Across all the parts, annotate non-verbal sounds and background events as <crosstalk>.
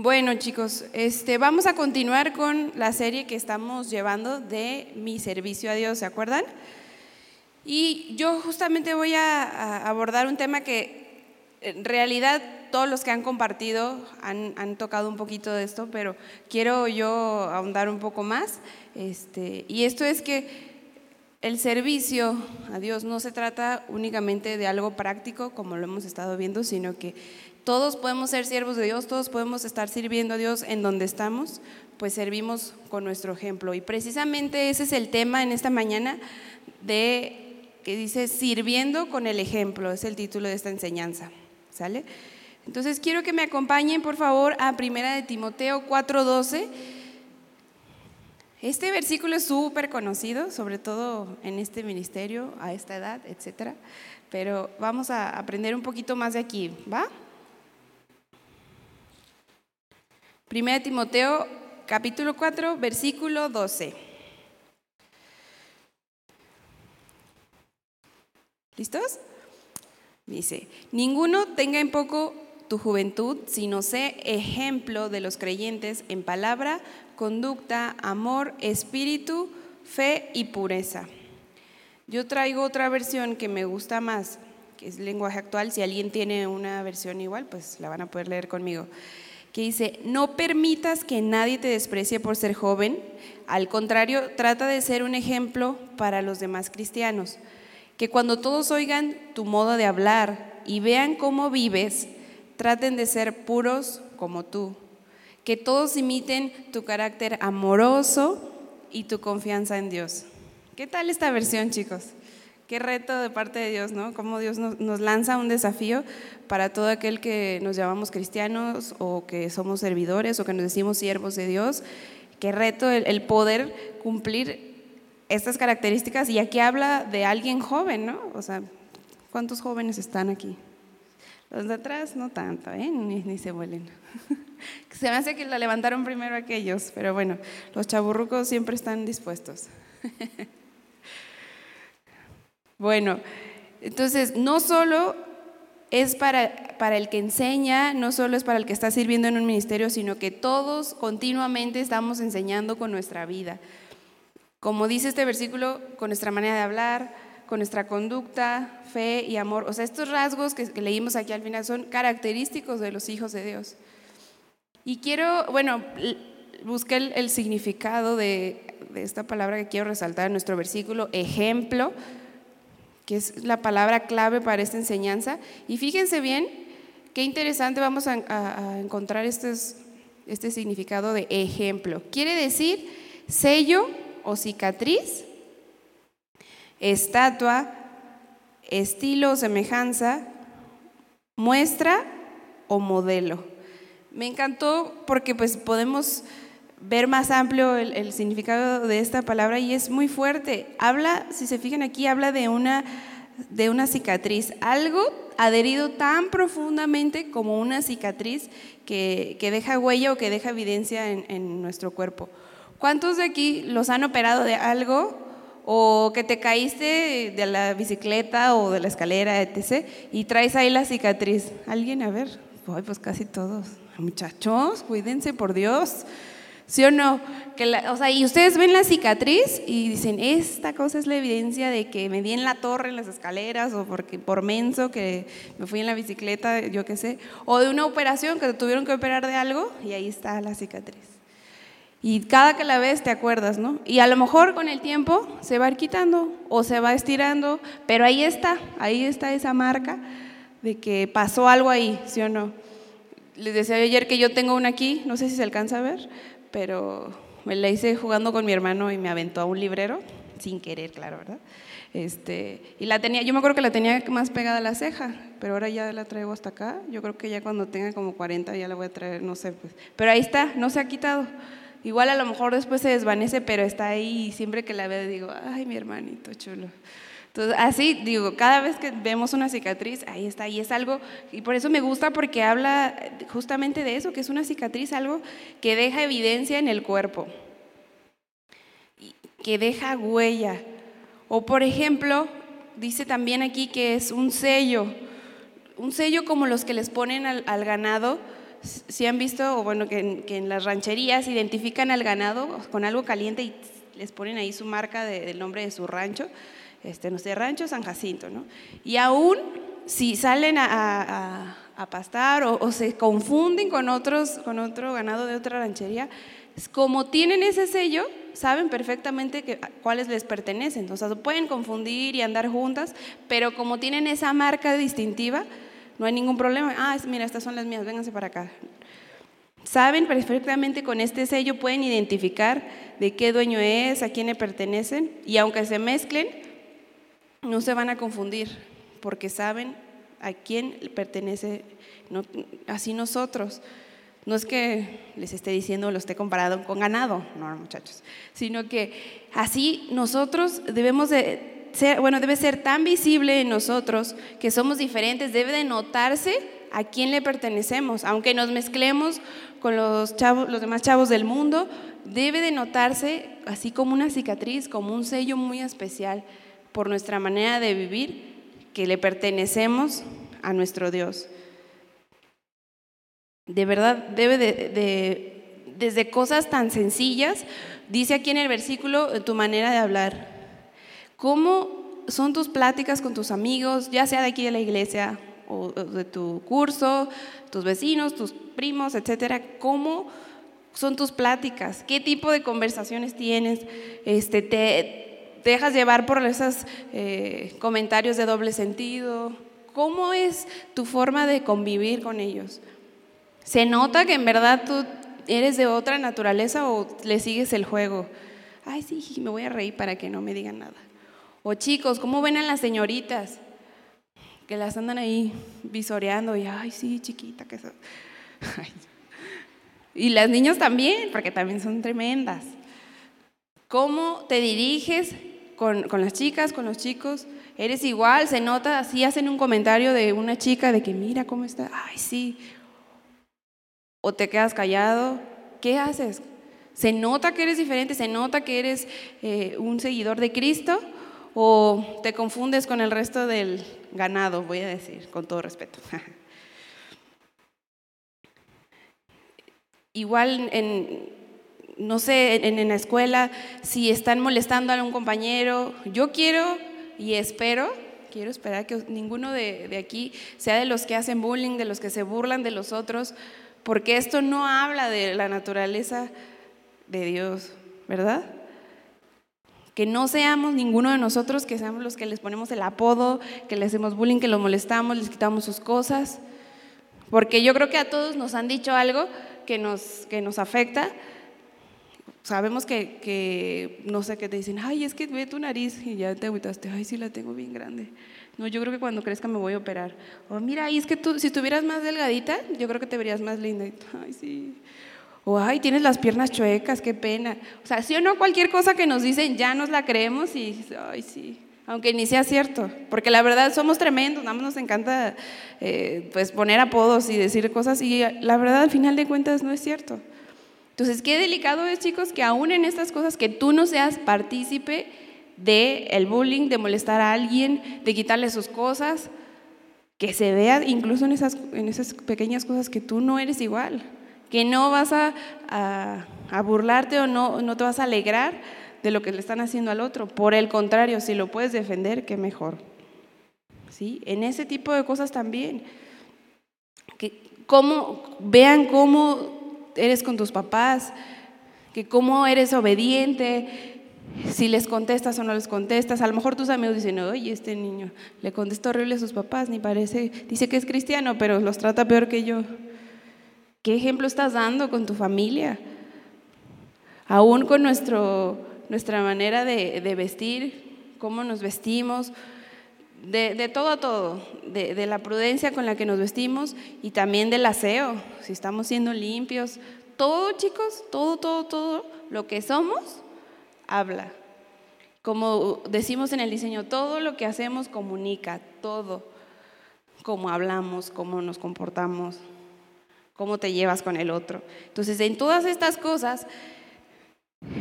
Bueno, chicos, este, vamos a continuar con la serie que estamos llevando de Mi servicio a Dios, ¿se acuerdan? Y yo justamente voy a, abordar un tema que en realidad todos los que han compartido han, tocado un poquito de esto, pero quiero yo ahondar un poco más. Este, y esto es que el servicio a Dios no se trata únicamente de algo práctico, como lo hemos estado viendo, sino que todos podemos ser siervos de Dios, todos podemos estar sirviendo a Dios en donde estamos, pues servimos con nuestro ejemplo. Y precisamente ese es el tema en esta mañana de que dice sirviendo con el ejemplo, es el título de esta enseñanza. ¿Sale? Entonces quiero que me acompañen por favor a Primera de Timoteo 4:12. Este versículo es súper conocido, sobre todo en este ministerio, a esta edad, etcétera. Pero vamos a aprender un poquito más de aquí, ¿va? Primera Timoteo capítulo 4, versículo 12. ¿Listos? Dice, ninguno tenga en poco tu juventud, sino sé ejemplo de los creyentes en palabra, conducta, amor, espíritu, fe y pureza. Yo traigo otra versión que me gusta más, que es lenguaje actual. Si alguien tiene una versión igual, pues la van a poder leer conmigo que dice, no permitas que nadie te desprecie por ser joven, al contrario, trata de ser un ejemplo para los demás cristianos, que cuando todos oigan tu modo de hablar y vean cómo vives, traten de ser puros como tú, que todos imiten tu carácter amoroso y tu confianza en Dios. ¿Qué tal esta versión, chicos? Qué reto de parte de Dios, ¿no? Cómo Dios nos, lanza un desafío para todo aquel que nos llamamos cristianos o que somos servidores o que nos decimos siervos de Dios. Qué reto el, poder cumplir estas características. Y aquí habla de alguien joven, ¿no? O sea, ¿cuántos jóvenes están aquí? Los de atrás no tanto, ¿eh? Ni, ni se vuelen. <laughs> se me hace que la levantaron primero aquellos, pero bueno, los chaburrucos siempre están dispuestos. <laughs> Bueno, entonces no solo es para, para, el que enseña, no solo es para el que está sirviendo en un ministerio, sino que todos continuamente estamos enseñando con nuestra vida. Como dice este versículo, con nuestra manera de hablar, con nuestra conducta, fe y amor. O sea, estos rasgos que, leímos aquí al final son característicos de los hijos de Dios. Y quiero, bueno, busqué el, significado de, de esta palabra que quiero resaltar en nuestro versículo, ejemplo que es la palabra clave para esta enseñanza. Y fíjense bien, qué interesante vamos a, encontrar este, significado de ejemplo. Quiere decir sello o cicatriz, estatua, estilo o semejanza, muestra o modelo. Me encantó porque pues podemos ver más amplio el, significado de esta palabra y es muy fuerte. Habla, si se fijan aquí, habla de una, de una cicatriz, algo adherido tan profundamente como una cicatriz que, deja huella o que deja evidencia en, en, nuestro cuerpo. ¿Cuántos de aquí los han operado de algo o que te caíste de la bicicleta o de la escalera, etc. y traes ahí la cicatriz? ¿Alguien? A ver, pues casi todos. Muchachos, cuídense por Dios. ¿Sí o no? Que o sea, y ustedes ven la cicatriz y dicen, esta cosa es la evidencia de que me di en la torre, en las escaleras, o porque por menso que me fui en la bicicleta, yo qué sé, o de una operación que tuvieron que operar de algo y ahí está la cicatriz. Y cada que la ves te acuerdas, ¿no? Y a lo mejor con el tiempo se va quitando o se va estirando, pero ahí está, ahí está esa marca de que pasó algo ahí, ¿sí o no? Les decía ayer que yo tengo una aquí, no sé si se alcanza a ver, pero me la hice jugando con mi hermano y me aventó a un librero, sin querer, claro, ¿verdad? Este, y la tenía, yo me acuerdo que la tenía más pegada a la ceja, pero ahora ya la traigo hasta acá. Yo creo que ya cuando tenga como 40 ya la voy a traer, no sé, pues. Pero ahí está, no se ha quitado. Igual a lo mejor después se desvanece, pero está ahí y siempre que la veo digo, ay, mi hermanito chulo. Entonces, así digo, cada vez que vemos una cicatriz, ahí está, y es algo, y por eso me gusta porque habla justamente de eso, que es una cicatriz, algo que deja evidencia en el cuerpo, que deja huella. O por ejemplo, dice también aquí que es un sello, un sello como los que les ponen al, ganado, si han visto, o bueno, que en, las rancherías identifican al ganado con algo caliente y les ponen ahí su marca del nombre de su rancho, este, no sé, rancho San Jacinto, ¿no? Y aún si salen a, pastar o, se confunden con, otros, con otro ganado de otra ranchería, como tienen ese sello, saben perfectamente que, cuáles les pertenecen. O sea, pueden confundir y andar juntas, pero como tienen esa marca distintiva, no hay ningún problema. Ah, mira, estas son las mías, vénganse para acá. Saben perfectamente con este sello, pueden identificar de qué dueño es, a quién le pertenecen, y aunque se mezclen, no se van a confundir, porque saben a quién pertenece, así nosotros. No es que les esté diciendo, lo esté comparado con ganado, no, muchachos, sino que así nosotros debemos de ser, bueno, debe ser tan visible en nosotros que somos diferentes, debe de notarse a quién le pertenecemos, aunque nos mezclemos con los, chavos, los demás chavos del mundo, debe de notarse así como una cicatriz, como un sello muy especial por nuestra manera de vivir, que le pertenecemos a nuestro Dios. De verdad, debe de, desde cosas tan sencillas, dice aquí en el versículo, tu manera de hablar. ¿Cómo son tus pláticas con tus amigos, ya sea de aquí de la iglesia o de tu curso, tus vecinos, tus primos, etcétera? ¿Cómo son tus pláticas? ¿Qué tipo de conversaciones tienes? Este, ¿Te dejas llevar por esos eh, comentarios de doble sentido? ¿Cómo es tu forma de convivir con ellos? ¿Se nota que en verdad tú eres de otra naturaleza o le sigues el juego? Ay, sí, me voy a reír para que no me digan nada. O chicos, ¿cómo ven a las señoritas? Que las andan ahí visoreando y, ay, sí, chiquita, que son. <laughs> Y las niñas también, porque también son tremendas. ¿Cómo te diriges con, con, las chicas, con los chicos? Eres igual, se nota, así hacen un comentario de una chica de que mira cómo está, ay, sí. O te quedas callado, ¿qué haces? ¿Se nota que eres diferente? ¿Se nota que eres eh, un seguidor de Cristo? ¿O te confundes con el resto del ganado, voy a decir, con todo respeto? <laughs> Igual en, no sé, en, la escuela, si están molestando a un compañero, yo quiero y espero, quiero esperar que ninguno de, de aquí sea de los que hacen bullying, de los que se burlan de los otros, porque esto no habla de la naturaleza de Dios, ¿verdad? Que no seamos ninguno de nosotros, que seamos los que les ponemos el apodo, que le hacemos bullying, que los molestamos, les quitamos sus cosas. Porque yo creo que a todos nos han dicho algo que nos, que nos afecta, sabemos que, que, no sé, qué te dicen, ay, es que ve tu nariz y ya te agüitaste, ay, sí la tengo bien grande. No, yo creo que cuando crezca me voy a operar. O mira, y es que tú, si estuvieras más delgadita, yo creo que te verías más linda. Ay, sí. O ay, tienes las piernas chuecas, qué pena. O sea, si o no, cualquier cosa que nos dicen ya nos la creemos y, ay, sí aunque ni sea cierto, porque la verdad somos tremendos, nada más nos encanta eh, pues poner apodos y decir cosas y la verdad al final de cuentas no es cierto. Entonces, qué delicado es, chicos, que aún en estas cosas que tú no seas partícipe de el bullying, de molestar a alguien, de quitarle sus cosas, que se vea incluso en esas, en esas pequeñas cosas que tú no eres igual, que no vas a, a burlarte o no, no te vas a alegrar de lo que le están haciendo al otro. Por el contrario, si lo puedes defender, qué mejor. ¿Sí? En ese tipo de cosas también. Que cómo, vean cómo eres con tus papás, que cómo eres obediente, si les contestas o no les contestas. A lo mejor tus amigos dicen, oye, este niño le contesta horrible a sus papás, ni parece, dice que es cristiano, pero los trata peor que yo. ¿Qué ejemplo estás dando con tu familia? Aún con nuestro nuestra manera de, vestir, cómo nos vestimos, de, todo a todo, de, la prudencia con la que nos vestimos y también del aseo, si estamos siendo limpios. Todo, chicos, todo, todo, todo lo que somos, habla. Como decimos en el diseño, todo lo que hacemos comunica, todo. Cómo hablamos, cómo nos comportamos, cómo te llevas con el otro. Entonces, en todas estas cosas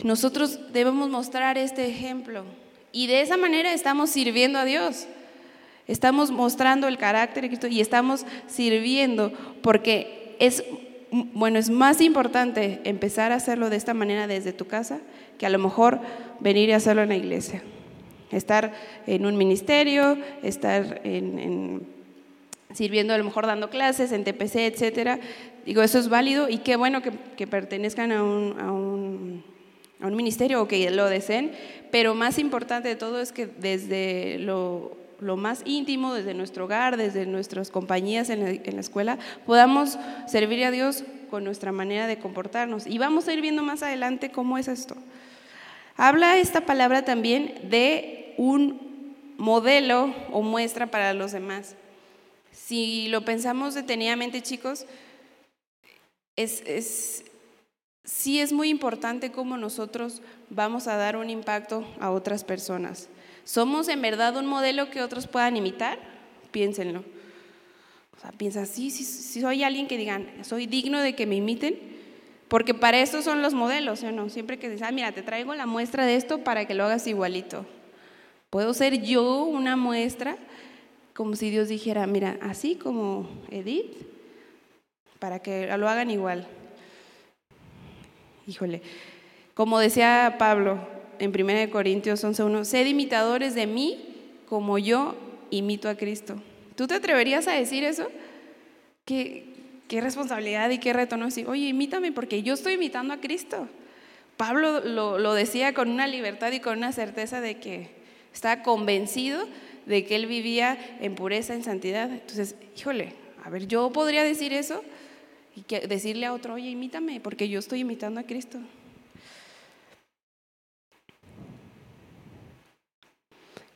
nosotros debemos mostrar este ejemplo y de esa manera estamos sirviendo a Dios. Estamos mostrando el carácter de Cristo y estamos sirviendo porque es bueno, es más importante empezar a hacerlo de esta manera desde tu casa que a lo mejor venir y hacerlo en la iglesia. Estar en un ministerio, estar sirviendo a lo mejor dando clases en TPC, etcétera. Digo, eso es válido y qué bueno que, pertenezcan a, un, a un ministerio o que lo deseen, pero más importante de todo es que desde lo lo más íntimo, desde nuestro hogar, desde nuestras compañías en la, escuela, podamos servir a Dios con nuestra manera de comportarnos. Y vamos a ir viendo más adelante cómo es esto. Habla esta palabra también de un modelo o muestra para los demás. Si lo pensamos detenidamente, chicos, es, sí es muy importante cómo nosotros vamos a dar un impacto a otras personas. ¿Somos en verdad un modelo que otros puedan imitar? Piénsenlo. O sea, piensa, sí, sí, soy alguien que digan, soy digno de que me imiten, porque para eso son los modelos, ¿o no? Siempre que dicen, ah, mira, te traigo la muestra de esto para que lo hagas igualito. ¿Puedo ser yo una muestra? Como si Dios dijera, mira, así como Edith, para que lo hagan igual. Híjole, como decía Pablo, en 1 Corintios 11.1, sed imitadores de mí como yo imito a Cristo. ¿Tú te atreverías a decir eso? ¿Qué, responsabilidad y qué reto no decir, oye, imítame porque yo estoy imitando a Cristo. Pablo lo, lo decía con una libertad y con una certeza de que estaba convencido de que él vivía en pureza, en santidad. Entonces, híjole, a ver, yo podría decir eso y decirle a otro, oye, imítame porque yo estoy imitando a Cristo.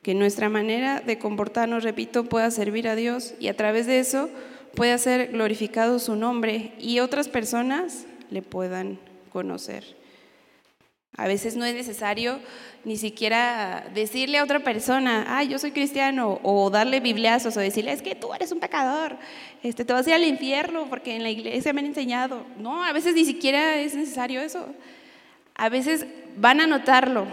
Que nuestra manera de comportarnos, repito, pueda servir a Dios y a través de eso pueda ser glorificado su nombre y otras personas le puedan conocer. A veces no es necesario ni siquiera decirle a otra persona, ay, yo soy cristiano, o darle bibliazos, o decirle, es que tú eres un pecador, este, te vas a ir al infierno porque en la iglesia me han enseñado. No, a veces ni siquiera es necesario eso. A veces van a notarlo,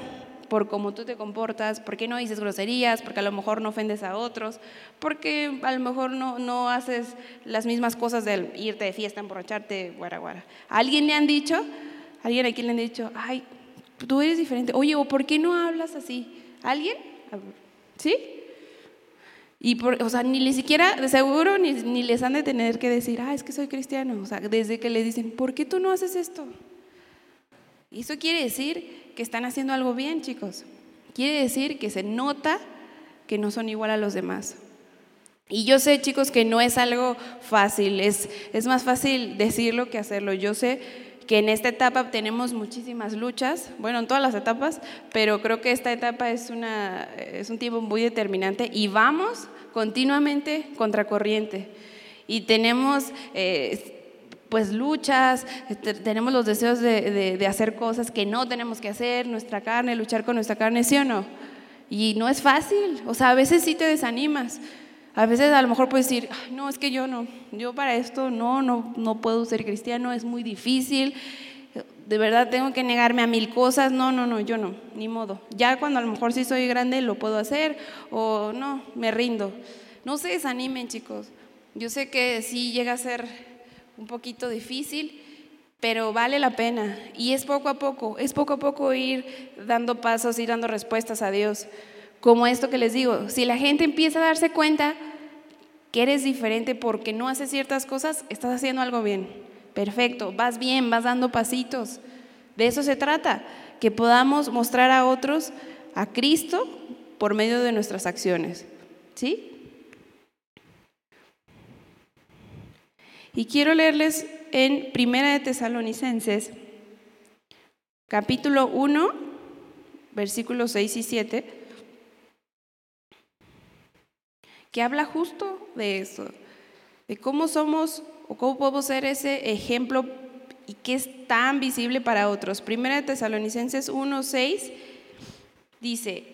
por cómo tú te comportas, porque no dices groserías, porque a lo mejor no ofendes a otros, porque a lo mejor no, no haces las mismas cosas de irte de fiesta, emborracharte, guara, guara. ¿A alguien le han dicho? ¿A alguien aquí le han dicho, ay, tú eres diferente? Oye, ¿o por qué no hablas así? ¿Alguien? ¿Sí? Y por, o sea, ni siquiera, de seguro, ni, ni les han de tener que decir, ah, es que soy cristiano. O sea, desde que le dicen, ¿por qué tú no haces esto? Eso quiere decir que están haciendo algo bien, chicos. Quiere decir que se nota que no son igual a los demás. Y yo sé, chicos, que no es algo fácil, es, es más fácil decirlo que hacerlo. Yo sé que en esta etapa tenemos muchísimas luchas, bueno, en todas las etapas, pero creo que esta etapa es, una, es un tiempo muy determinante y vamos continuamente contracorriente. Y tenemos eh, pues luchas, este, tenemos los deseos de, hacer cosas que no tenemos que hacer, nuestra carne, luchar con nuestra carne, ¿sí o no? Y no es fácil, o sea, a veces sí te desanimas, a veces a lo mejor puedes decir, no, es que yo no, yo para esto no, no, no puedo ser cristiano, es muy difícil, de verdad tengo que negarme a mil cosas, no, no, no, yo no, ni modo. Ya cuando a lo mejor sí soy grande lo puedo hacer o no, me rindo. No se desanimen chicos, yo sé que sí llega a ser un poquito difícil, pero vale la pena. Y es poco a poco, es poco a poco ir dando pasos, ir dando respuestas a Dios. Como esto que les digo, si la gente empieza a darse cuenta que eres diferente porque no haces ciertas cosas, estás haciendo algo bien. Perfecto, vas bien, vas dando pasitos. De eso se trata, que podamos mostrar a otros a Cristo por medio de nuestras acciones. ¿Sí? Y quiero leerles en Primera de Tesalonicenses, capítulo 1, versículos 6 y 7, que habla justo de eso, de cómo somos o cómo podemos ser ese ejemplo y que es tan visible para otros. Primera de Tesalonicenses 1, 6 dice,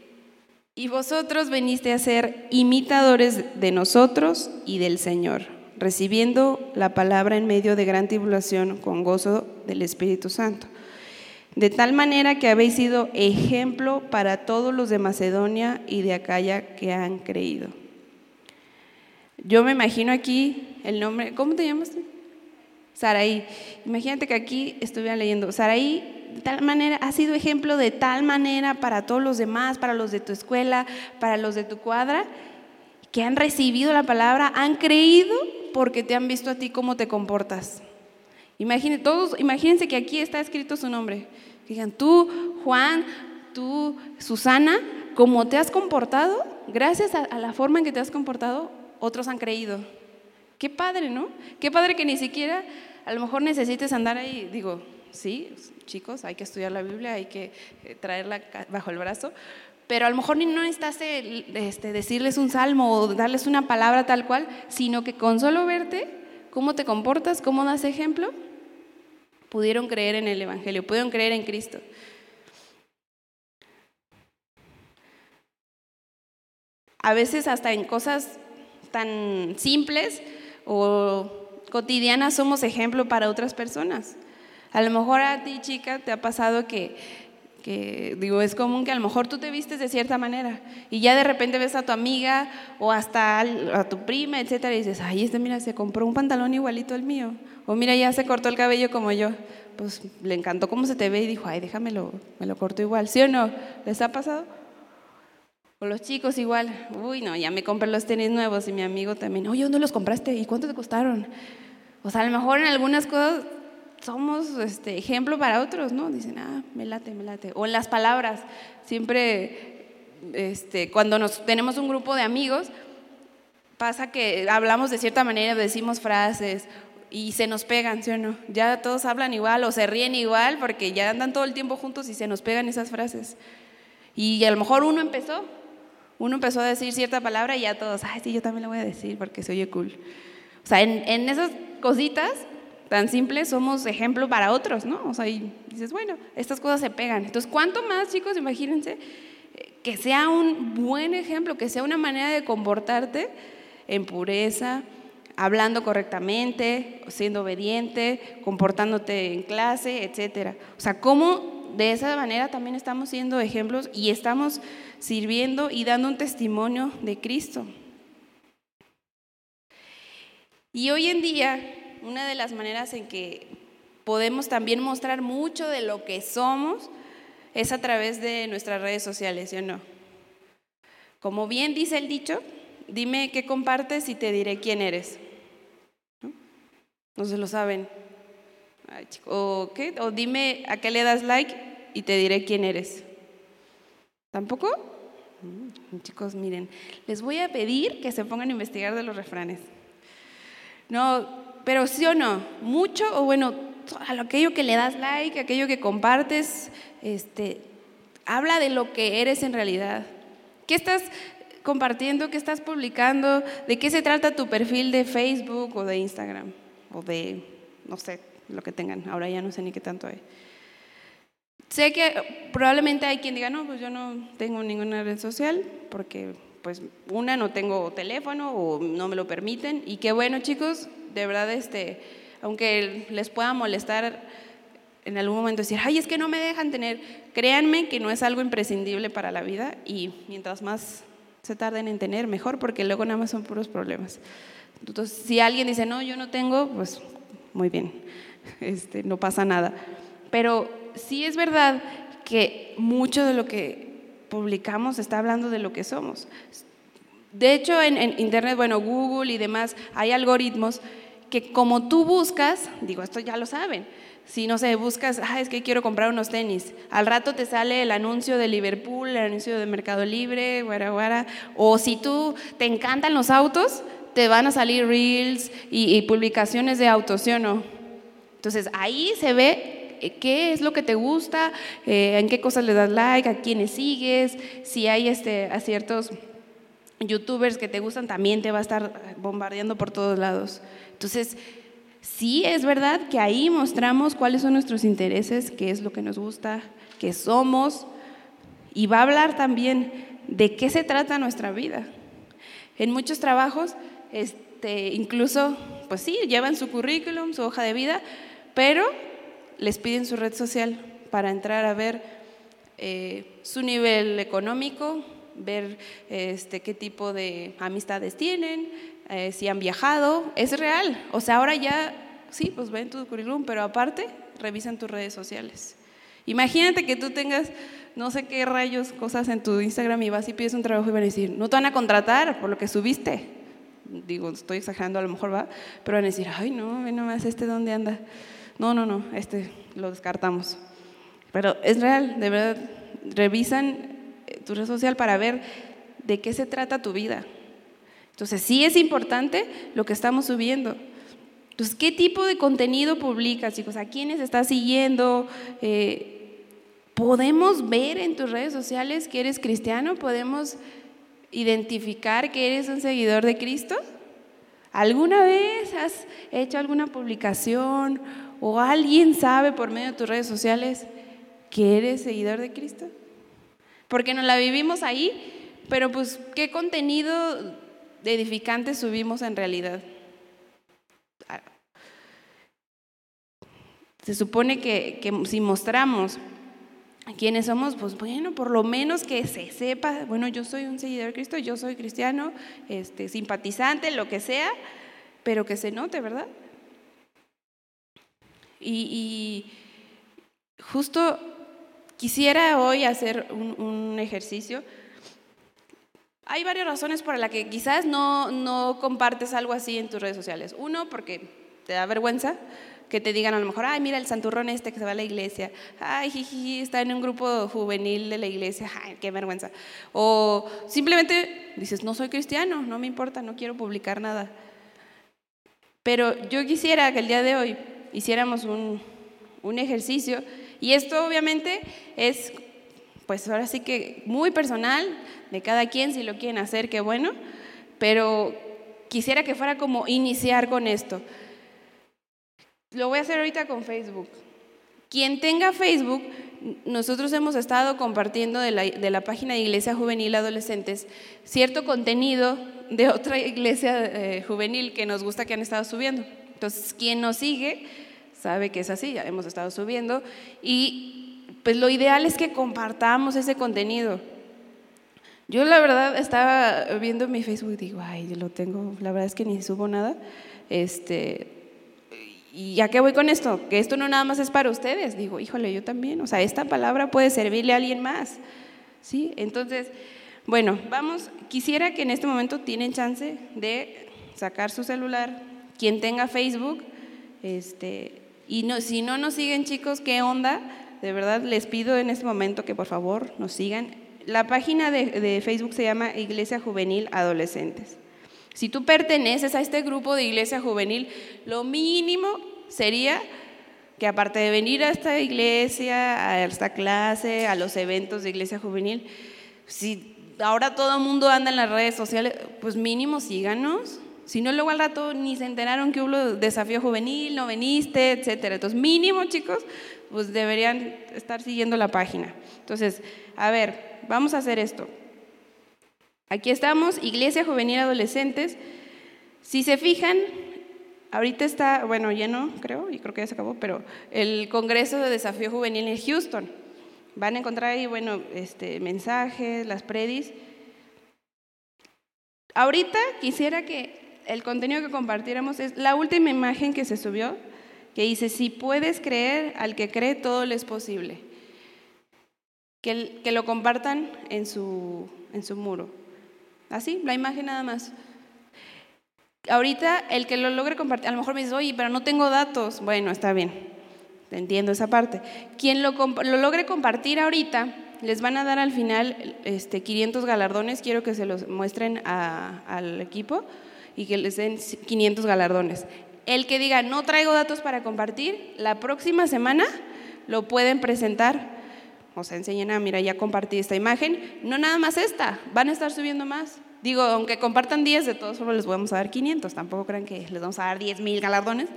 y vosotros veniste a ser imitadores de nosotros y del Señor recibiendo la palabra en medio de gran tribulación con gozo del Espíritu Santo. De tal manera que habéis sido ejemplo para todos los de Macedonia y de Acaya que han creído. Yo me imagino aquí el nombre, ¿cómo te llamas? Saraí. Imagínate que aquí estuviera leyendo. Saraí, de tal manera, ha sido ejemplo de tal manera para todos los demás, para los de tu escuela, para los de tu cuadra, que han recibido la palabra, han creído porque te han visto a ti cómo te comportas. Imagínense, todos, imagínense que aquí está escrito su nombre. Digan, tú, Juan, tú, Susana, como te has comportado, gracias a, a la forma en que te has comportado, otros han creído. Qué padre, ¿no? Qué padre que ni siquiera a lo mejor necesites andar ahí, digo, sí, chicos, hay que estudiar la Biblia, hay que eh, traerla bajo el brazo, pero a lo mejor no necesitas este, decirles un salmo o darles una palabra tal cual, sino que con solo verte, cómo te comportas, cómo das ejemplo, pudieron creer en el Evangelio, pudieron creer en Cristo. A veces hasta en cosas tan simples o cotidianas somos ejemplo para otras personas. A lo mejor a ti, chica, te ha pasado que, que, digo, es común que a lo mejor tú te vistes de cierta manera y ya de repente ves a tu amiga o hasta a tu prima, etcétera, y dices, ay, este mira, se compró un pantalón igualito al mío. O mira, ya se cortó el cabello como yo. Pues le encantó cómo se te ve y dijo, ay, déjamelo, me lo corto igual. ¿Sí o no? ¿Les ha pasado? O los chicos igual, uy, no, ya me compré los tenis nuevos y mi amigo también, oye, ¿dónde los compraste? ¿Y cuánto te costaron? O sea, a lo mejor en algunas cosas somos este, ejemplo para otros, ¿no? Dicen, ah, me late, me late. O en las palabras, siempre, este, cuando nos, tenemos un grupo de amigos, pasa que hablamos de cierta manera, decimos frases y se nos pegan, ¿sí o no? Ya todos hablan igual o se ríen igual porque ya andan todo el tiempo juntos y se nos pegan esas frases. Y a lo mejor uno empezó, uno empezó a decir cierta palabra y ya todos, ay, sí, yo también lo voy a decir porque se oye cool. O sea, en, esas cositas tan simples somos ejemplo para otros, ¿no? O sea, y dices, bueno, estas cosas se pegan. Entonces, ¿cuánto más, chicos, imagínense, que sea un buen ejemplo, que sea una manera de comportarte en pureza, hablando correctamente, siendo obediente, comportándote en clase, etcétera. O sea, cómo de esa manera también estamos siendo ejemplos y estamos sirviendo y dando un testimonio de Cristo. Y hoy en día, una de las maneras en que podemos también mostrar mucho de lo que somos es a través de nuestras redes sociales, ¿sí o no? Como bien dice el dicho, dime qué compartes y te diré quién eres. ¿No, se lo saben? o, ¿qué? o dime a qué le das like y te diré quién eres. ¿Tampoco? Mm, chicos, miren, les voy a pedir que se pongan a investigar de los refranes. No, pero sí o no, mucho o bueno, a aquello que le das like, aquello que compartes, este, habla de lo que eres en realidad. ¿Qué estás compartiendo? ¿Qué estás publicando? ¿De qué se trata tu perfil de Facebook o de Instagram? O de, no sé, lo que tengan. Ahora ya no sé ni qué tanto hay. Sé que probablemente hay quien diga, no, pues yo no tengo ninguna red social porque pues una no tengo teléfono o no me lo permiten y qué bueno chicos, de verdad este, aunque les pueda molestar en algún momento decir, ay, es que no me dejan tener, créanme que no es algo imprescindible para la vida y mientras más se tarden en tener, mejor, porque luego nada más son puros problemas. Entonces, si alguien dice, no, yo no tengo, pues muy bien, <laughs> este, no pasa nada. Pero sí es verdad que mucho de lo que publicamos está hablando de lo que somos. De hecho, en, Internet, bueno, Google y demás, hay algoritmos que como tú buscas, digo, esto ya lo saben, si no sé, buscas, ah, es que quiero comprar unos tenis, al rato te sale el anuncio de Liverpool, el anuncio de Mercado Libre, guara, guara, o si tú te encantan los autos, te van a salir reels y, y publicaciones de autos, ¿sí o no? Entonces ahí se ve eh, qué es lo que te gusta, eh, en qué cosas le das like, a quiénes sigues, si hay este, a ciertos youtubers que te gustan, también te va a estar bombardeando por todos lados. Entonces, sí es verdad que ahí mostramos cuáles son nuestros intereses, qué es lo que nos gusta, qué somos, y va a hablar también de qué se trata nuestra vida. En muchos trabajos, este, incluso, pues sí, llevan su currículum, su hoja de vida, pero les piden su red social para entrar a ver eh, su nivel económico, ver este, qué tipo de amistades tienen, eh, si han viajado. Es real. O sea, ahora ya sí, pues ven tu currículum, pero aparte, revisan tus redes sociales. Imagínate que tú tengas no sé qué rayos, cosas en tu Instagram y vas y pides un trabajo y van a decir, no te van a contratar por lo que subiste. Digo, estoy exagerando, a lo mejor va, pero van a decir, ay, no, ve nomás este dónde anda. No, no, no, este lo descartamos. Pero es real, de verdad, revisan eh, tu red social para ver de qué se trata tu vida. Entonces, sí es importante lo que estamos subiendo. Entonces, ¿qué tipo de contenido publicas, chicos? ¿A quiénes estás siguiendo? Eh, ¿Podemos ver en tus redes sociales que eres cristiano? ¿Podemos identificar que eres un seguidor de Cristo? ¿Alguna vez has hecho alguna publicación o alguien sabe por medio de tus redes sociales que eres seguidor de Cristo? Porque nos la vivimos ahí, pero pues, ¿qué contenido edificante subimos en realidad? Se supone que, que si mostramos quiénes somos, pues bueno, por lo menos que se sepa, bueno, yo soy un seguidor de Cristo, yo soy cristiano, este, simpatizante, lo que sea, pero que se note, ¿verdad? Y, justo quisiera hoy hacer un, ejercicio. Hay varias razones por las que quizás no, no compartes algo así en tus redes sociales. Uno, porque te da vergüenza que te digan a lo mejor, ay, mira el santurrón este que se va a la iglesia, ay, jiji, está en un grupo juvenil de la iglesia, ay, qué vergüenza. O simplemente dices, no soy cristiano, no me importa, no quiero publicar nada. Pero yo quisiera que el día de hoy hiciéramos un, un ejercicio, y esto obviamente es, pues ahora sí que muy personal, de cada quien, si lo quieren hacer, qué bueno, pero quisiera que fuera como iniciar con esto. Lo voy a hacer ahorita con Facebook. Quien tenga Facebook, nosotros hemos estado compartiendo de la, página de Iglesia Juvenil Adolescentes cierto contenido de otra iglesia eh, juvenil que nos gusta que han estado subiendo. Entonces, quien nos sigue sabe que es así, ya hemos estado subiendo. Y pues lo ideal es que compartamos ese contenido. Yo la verdad estaba viendo mi Facebook y digo, ay, yo lo tengo, la verdad es que ni subo nada. Este, ¿Y a qué voy con esto? Que esto no nada más es para ustedes. Digo, híjole, yo también. O sea, esta palabra puede servirle a alguien más. ¿Sí? Entonces, bueno, vamos. Quisiera que en este momento tienen chance de sacar su celular. Quien tenga Facebook, este, y no, si no nos siguen, chicos, ¿qué onda? De verdad, les pido en este momento que por favor nos sigan. La página de, Facebook se llama Iglesia Juvenil Adolescentes. Si tú perteneces a este grupo de iglesia juvenil, lo mínimo sería que aparte de venir a esta iglesia, a esta clase, a los eventos de iglesia juvenil, si ahora todo el mundo anda en las redes sociales, pues mínimo síganos. Si no, luego al rato ni se enteraron que hubo desafío juvenil, no veniste, etcétera. Entonces, mínimo, chicos, pues deberían estar siguiendo la página. Entonces, a ver, vamos a hacer esto. Aquí estamos, Iglesia Juvenil Adolescentes. Si se fijan, ahorita está, bueno, lleno, creo, y creo que ya se acabó, pero el Congreso de Desafío Juvenil en Houston. Van a encontrar ahí, bueno, este, mensajes, las predis. Ahorita quisiera que el contenido que compartiéramos es la última imagen que se subió, que dice, si puedes creer, al que cree, todo le es posible. Que, que lo compartan en su, en su muro. Así, la imagen nada más. Ahorita el que lo logre compartir, a lo mejor me dice, oye, pero no tengo datos. Bueno, está bien, entiendo esa parte. Quien lo, logre compartir ahorita, les van a dar al final este, 500 galardones. Quiero que se los muestren al equipo y que les den 500 galardones. El que diga, no traigo datos para compartir, la próxima semana lo pueden presentar. O sea, enseñen a, mira, ya compartí esta imagen, no nada más esta, van a estar subiendo más. Digo, aunque compartan 10, de todos modos les vamos a dar 500, tampoco crean que les vamos a dar 10 mil galardones,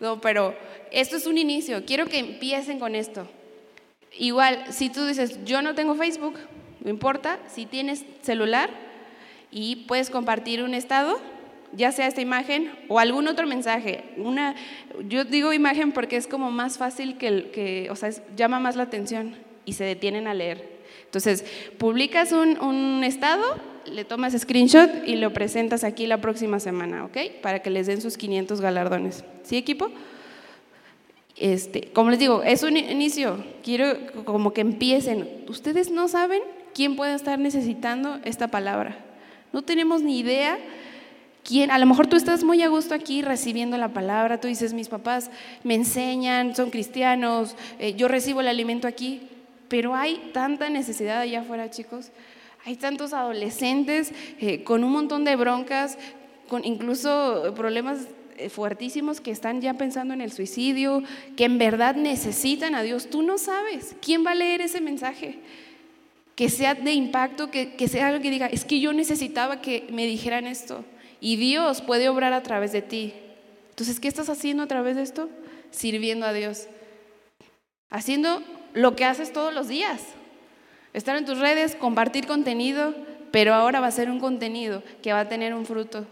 no, pero esto es un inicio, quiero que empiecen con esto. Igual, si tú dices, yo no tengo Facebook, no importa, si tienes celular y puedes compartir un estado, ya sea esta imagen o algún otro mensaje. Una, yo digo imagen porque es como más fácil que, que o sea, llama más la atención y se detienen a leer. Entonces, publicas un, estado, le tomas screenshot y lo presentas aquí la próxima semana, ¿ok? Para que les den sus 500 galardones. ¿Sí, equipo? Este, como les digo, es un inicio, quiero como que empiecen. Ustedes no saben quién puede estar necesitando esta palabra. No tenemos ni idea quién, a lo mejor tú estás muy a gusto aquí recibiendo la palabra, tú dices, mis papás me enseñan, son cristianos, eh, yo recibo el alimento aquí, pero hay tanta necesidad allá afuera, chicos. Hay tantos adolescentes eh, con un montón de broncas, con incluso problemas eh, fuertísimos que están ya pensando en el suicidio, que en verdad necesitan a Dios. Tú no sabes quién va a leer ese mensaje. Que sea de impacto, que, que sea algo que diga, es que yo necesitaba que me dijeran esto. Y Dios puede obrar a través de ti. Entonces, ¿qué estás haciendo a través de esto? Sirviendo a Dios. Haciendo lo que haces todos los días. Estar en tus redes, compartir contenido, pero ahora va a ser un contenido que va a tener un fruto,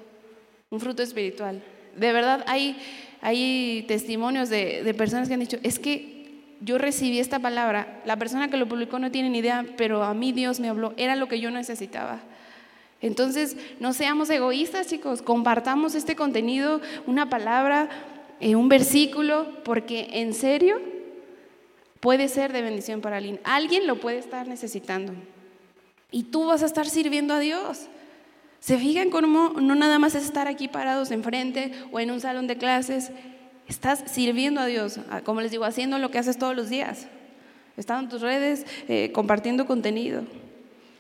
un fruto espiritual de verdad hay, hay testimonios de, personas que han dicho, es que yo recibí esta palabra, la persona que lo publicó no tiene ni idea, pero a mí Dios me habló, era lo que yo necesitaba. Entonces, no seamos egoístas, chicos, compartamos este contenido, una palabra, eh, un versículo, porque en serio puede ser de bendición para alguien. Alguien lo puede estar necesitando. Y tú vas a estar sirviendo a Dios. ¿Se fijan cómo no nada más es estar aquí parados enfrente o en un salón de clases? Estás sirviendo a Dios, como les digo, haciendo lo que haces todos los días. Estando en tus redes, eh, compartiendo contenido.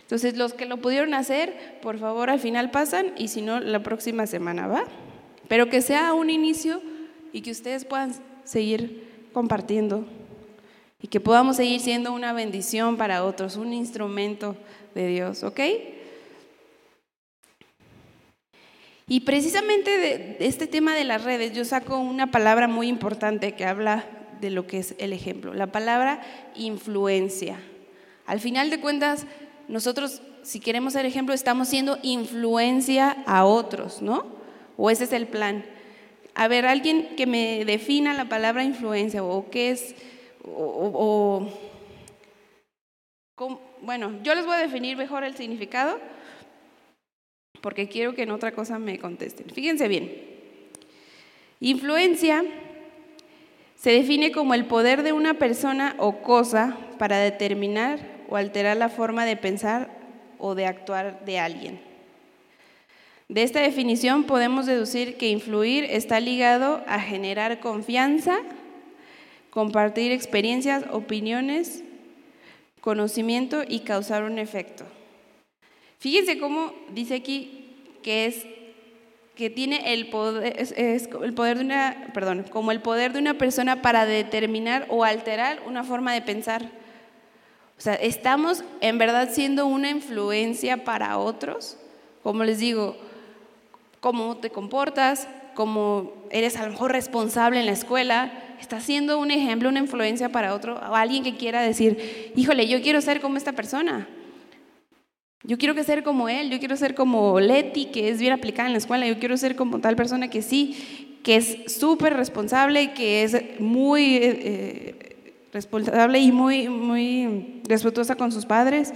Entonces, los que lo pudieron hacer, por favor, al final pasan y si no, la próxima semana va. Pero que sea un inicio y que ustedes puedan seguir compartiendo y que podamos seguir siendo una bendición para otros, un instrumento de Dios, ¿ok? Y precisamente de este tema de las redes, yo saco una palabra muy importante que habla de lo que es el ejemplo, la palabra influencia. Al final de cuentas, nosotros, si queremos ser ejemplo, estamos siendo influencia a otros, ¿no? O ese es el plan. A ver, alguien que me defina la palabra influencia o qué es, bueno, yo les voy a definir mejor el significado porque quiero que en otra cosa me contesten. Fíjense bien. Influencia se define como el poder de una persona o cosa para determinar o alterar la forma de pensar o de actuar de alguien. De esta definición podemos deducir que influir está ligado a generar confianza, compartir experiencias, opiniones, conocimiento y causar un efecto. Fíjense cómo dice aquí que es que tiene el poder, el poder de una, perdón, como el poder de una persona para determinar o alterar una forma de pensar. O sea, estamos en verdad siendo una influencia para otros. Como les digo, cómo te comportas, cómo eres a lo mejor responsable en la escuela, estás siendo un ejemplo, una influencia para otro, o alguien que quiera decir, híjole, yo quiero ser como esta persona. Yo quiero ser como él, yo quiero ser como Leti, que es bien aplicada en la escuela, yo quiero ser como tal persona que sí, que es súper responsable, que es muy eh, responsable y muy, muy respetuosa con sus padres,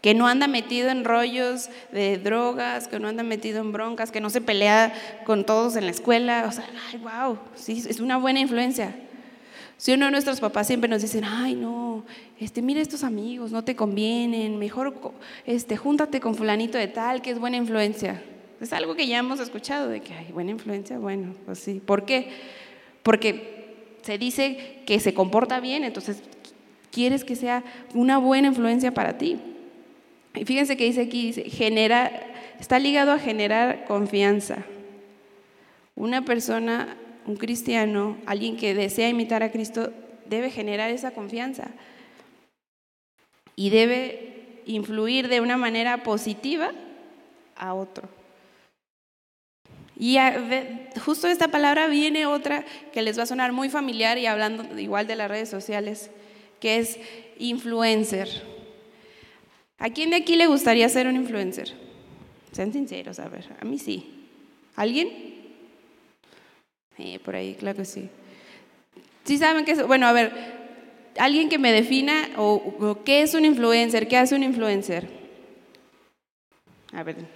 que no anda metido en rollos de drogas, que no anda metido en broncas, que no se pelea con todos en la escuela. O sea, ay, wow, sí, es una buena influencia. Si uno de nuestros papás siempre nos dicen, ay no, este, mira estos amigos, no te convienen, mejor este, júntate con fulanito de tal, que es buena influencia. Es algo que ya hemos escuchado, de que hay buena influencia, bueno, pues sí. ¿Por qué? Porque se dice que se comporta bien, entonces quieres que sea una buena influencia para ti. Y fíjense que dice aquí, dice, genera, está ligado a generar confianza. Una persona un cristiano, alguien que desea imitar a Cristo, debe generar esa confianza y debe influir de una manera positiva a otro. Y justo esta palabra viene otra que les va a sonar muy familiar y hablando igual de las redes sociales, que es influencer. ¿A quién de aquí le gustaría ser un influencer? Sean sinceros, a ver, a mí sí. ¿Alguien? por ahí, claro que sí. Sí saben que es, bueno, a ver, alguien que me defina o, qué es un influencer, qué hace un influencer. A ver.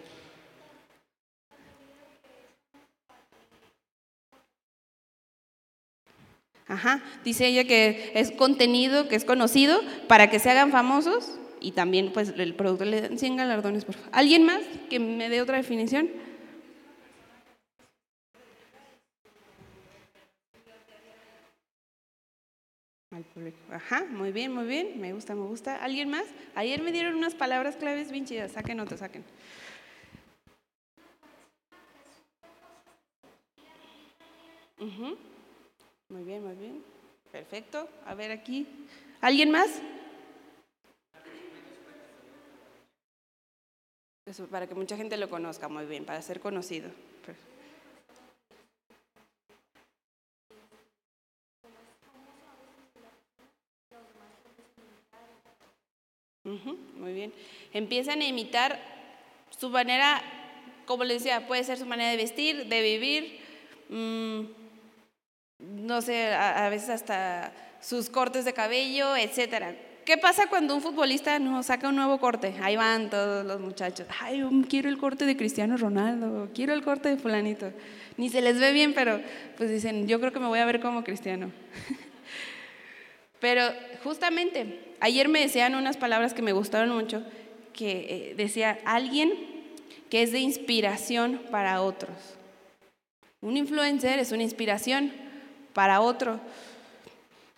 Ajá, dice ella que es contenido que es conocido para que se hagan famosos y también pues el producto le dan 100 galardones, por favor. ¿Alguien más que me dé otra definición? Ajá, muy bien, muy bien, me gusta, me gusta. ¿Alguien más? Ayer me dieron unas palabras claves bien chidas, saquen otras, saquen. Muy bien, muy bien. Perfecto. A ver aquí. ¿Alguien más? Para que mucha gente lo conozca muy bien, para ser conocido. muy bien. Empiezan a imitar su manera, como les decía, puede ser su manera de vestir, de vivir, mm, no sé, a, veces hasta sus cortes de cabello, etcétera. ¿Qué pasa cuando un futbolista nos saca un nuevo corte? Ahí van todos los muchachos. Ay, quiero el corte de Cristiano Ronaldo, quiero el corte de fulanito. Ni se les ve bien, pero pues dicen, yo creo que me voy a ver como cristiano. <laughs> pero justamente, ayer me decían unas palabras que me gustaron mucho, que eh, decía, alguien que es de inspiración para otros. Un influencer es una inspiración para otro.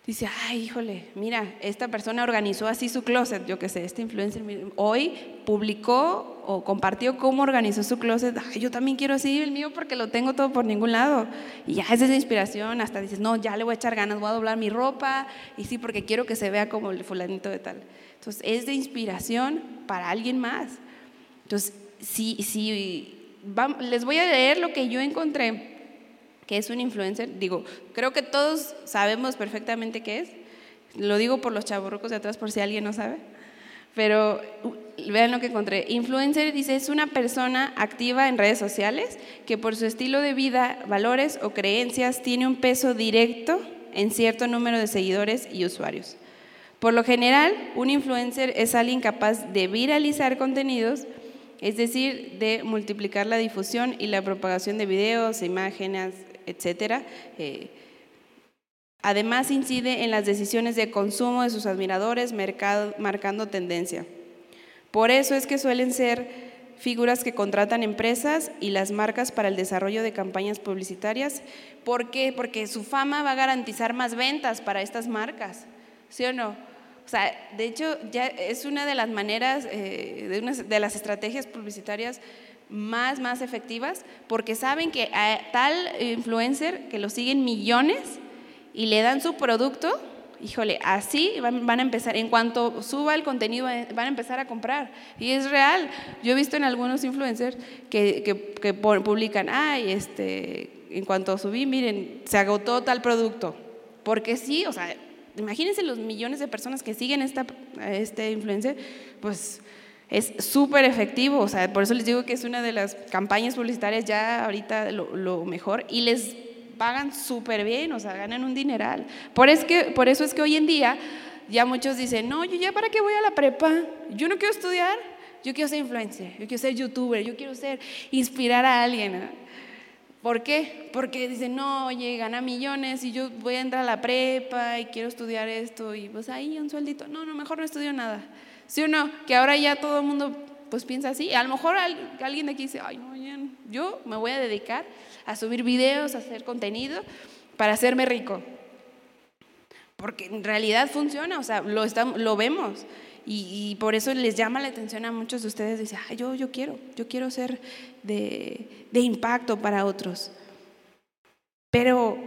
Dice, ay, híjole, mira, esta persona organizó así su closet, yo qué sé, este influencer hoy publicó o compartió cómo organizó su closet. Ay, yo también quiero así el mío porque lo tengo todo por ningún lado. Y ya es esa inspiración, hasta dices, no, ya le voy a echar ganas, voy a doblar mi ropa, y sí, porque quiero que se vea como el fulanito de tal. Entonces, es de inspiración para alguien más. Entonces, sí, sí, les voy a leer lo que yo encontré que es un influencer, digo, creo que todos sabemos perfectamente qué es. Lo digo por los chaburrucos de atrás por si alguien no sabe. Pero vean lo que encontré. Influencer dice es una persona activa en redes sociales que por su estilo de vida, valores o creencias tiene un peso directo en cierto número de seguidores y usuarios. Por lo general, un influencer es alguien capaz de viralizar contenidos, es decir, de multiplicar la difusión y la propagación de videos, imágenes, etcétera. Eh, además, incide en las decisiones de consumo de sus admiradores, marcando tendencia. Por eso es que suelen ser figuras que contratan empresas y las marcas para el desarrollo de campañas publicitarias. ¿Por qué? Porque su fama va a garantizar más ventas para estas marcas, ¿sí o no? O sea, de hecho, ya es una de las maneras, eh, de, una, de las estrategias publicitarias más, más efectivas, porque saben que a tal influencer que lo siguen millones y le dan su producto, híjole, así van, a empezar, en cuanto suba el contenido, van a empezar a comprar. Y es real. Yo he visto en algunos influencers que, que, publican, ay, este, en cuanto subí, miren, se agotó tal producto. Porque sí, o sea, imagínense los millones de personas que siguen esta, este influencer, pues es súper efectivo, o sea, por eso les digo que es una de las campañas publicitarias ya ahorita lo, mejor y les pagan súper bien, o sea, ganan un dineral. Por, es que, por eso es que hoy en día ya muchos dicen, no, yo ya para qué voy a la prepa, yo no quiero estudiar, yo quiero ser influencer, yo quiero ser youtuber, yo quiero ser, inspirar a alguien. ¿Por qué? Porque dicen, no, oye, gana millones y yo voy a entrar a la prepa y quiero estudiar esto y pues ahí un sueldito. No, no, mejor no estudio nada. ¿Sí o no? Que ahora ya todo el mundo pues piensa así. A lo mejor alguien de aquí dice, ay, no, yo me voy a dedicar a subir videos, a hacer contenido para hacerme rico. Porque en realidad funciona, o sea, lo, estamos, lo vemos. Y, por eso les llama la atención a muchos de ustedes. Dicen, ay, yo, yo quiero, yo quiero ser de, impacto para otros. Pero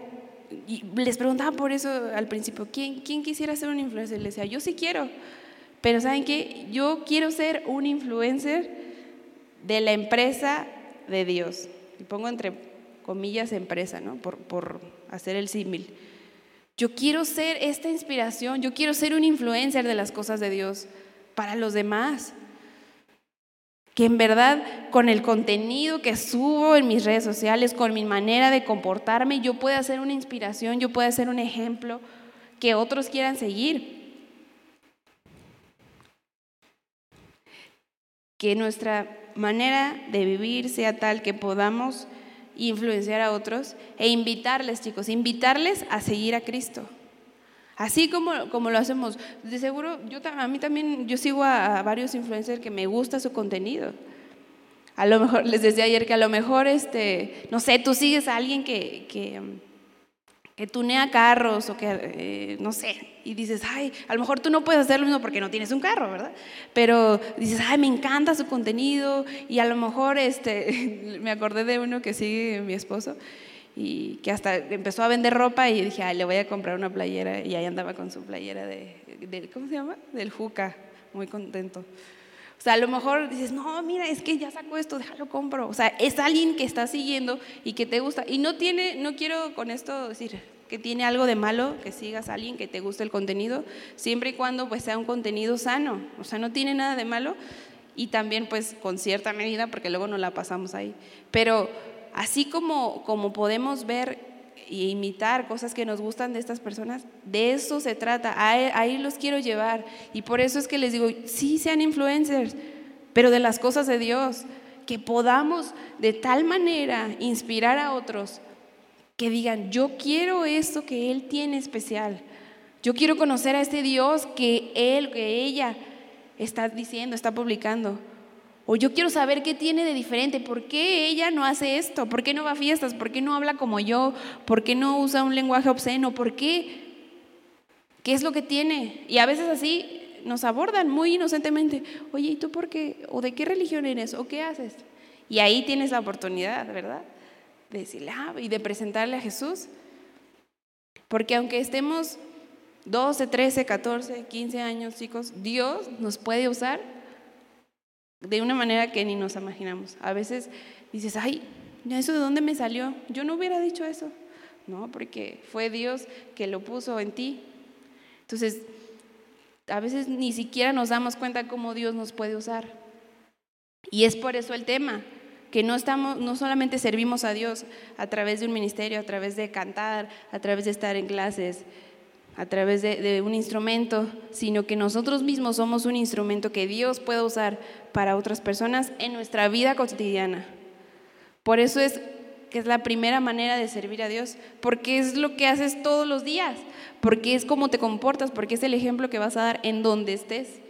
les preguntaba por eso al principio, ¿quién, quién quisiera ser un influencer? Les decía, yo sí quiero. Pero ¿saben qué? Yo quiero ser un influencer de la empresa de Dios. Y pongo entre comillas empresa, ¿no? Por, por hacer el símil. Yo quiero ser esta inspiración, yo quiero ser un influencer de las cosas de Dios para los demás. Que en verdad con el contenido que subo en mis redes sociales, con mi manera de comportarme, yo pueda ser una inspiración, yo pueda ser un ejemplo que otros quieran seguir. Que nuestra manera de vivir sea tal que podamos influenciar a otros e invitarles, chicos, invitarles a seguir a Cristo. Así como, como lo hacemos. De seguro, yo, a mí también, yo sigo a, varios influencers que me gusta su contenido. A lo mejor, les decía ayer que a lo mejor, este, no sé, tú sigues a alguien que, que, que tunea carros o que, eh, no sé, y dices, ay, a lo mejor tú no puedes hacer lo mismo porque no tienes un carro, ¿verdad? Pero dices, ay, me encanta su contenido y a lo mejor, este, <laughs> me acordé de uno que sigue mi esposo y que hasta empezó a vender ropa y dije, ay, le voy a comprar una playera y ahí andaba con su playera de, ¿cómo se llama? Del Juca, muy contento. O sea, a lo mejor dices, no, mira, es que ya sacó esto, déjalo compro. O sea, es alguien que está siguiendo y que te gusta. Y no tiene, no quiero con esto decir que tiene algo de malo que sigas a alguien que te guste el contenido, siempre y cuando pues sea un contenido sano. O sea, no tiene nada de malo y también pues con cierta medida porque luego no la pasamos ahí. Pero Así como, como podemos ver e imitar cosas que nos gustan de estas personas, de eso se trata, ahí los quiero llevar. Y por eso es que les digo, sí sean influencers, pero de las cosas de Dios, que podamos de tal manera inspirar a otros que digan, yo quiero esto que Él tiene especial, yo quiero conocer a este Dios que Él, que ella está diciendo, está publicando. O yo quiero saber qué tiene de diferente, por qué ella no hace esto, por qué no va a fiestas, por qué no habla como yo, por qué no usa un lenguaje obsceno, por qué, qué es lo que tiene. Y a veces así nos abordan muy inocentemente, oye, ¿y tú por qué? ¿O de qué religión eres? ¿O qué haces? Y ahí tienes la oportunidad, ¿verdad? De decirle, ah, y de presentarle a Jesús. Porque aunque estemos 12, 13, 14, 15 años, chicos, Dios nos puede usar de una manera que ni nos imaginamos. A veces dices, ay, ¿eso de dónde me salió? Yo no hubiera dicho eso. No, porque fue Dios que lo puso en ti. Entonces, a veces ni siquiera nos damos cuenta cómo Dios nos puede usar. Y es por eso el tema, que no estamos no solamente servimos a Dios a través de un ministerio, a través de cantar, a través de estar en clases, a través de, un instrumento, sino que nosotros mismos somos un instrumento que Dios puede usar para otras personas en nuestra vida cotidiana. Por eso es que es la primera manera de servir a Dios, porque es lo que haces todos los días, porque es cómo te comportas, porque es el ejemplo que vas a dar en donde estés.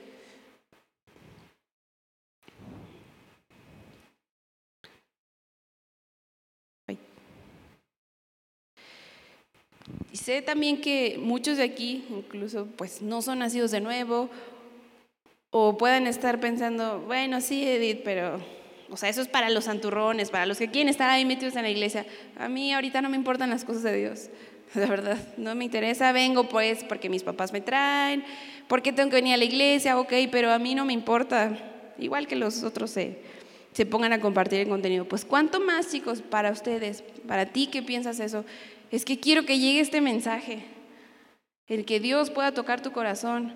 Y sé también que muchos de aquí, incluso, pues no son nacidos de nuevo, o puedan estar pensando, bueno, sí, Edith, pero, o sea, eso es para los santurrones, para los que quieren estar ahí metidos en la iglesia. A mí ahorita no me importan las cosas de Dios, <laughs> de verdad, no me interesa. Vengo pues porque mis papás me traen, porque tengo que venir a la iglesia, ok, pero a mí no me importa, igual que los otros se, se pongan a compartir el contenido. Pues, ¿cuánto más, chicos, para ustedes, para ti que piensas eso? Es que quiero que llegue este mensaje, el que Dios pueda tocar tu corazón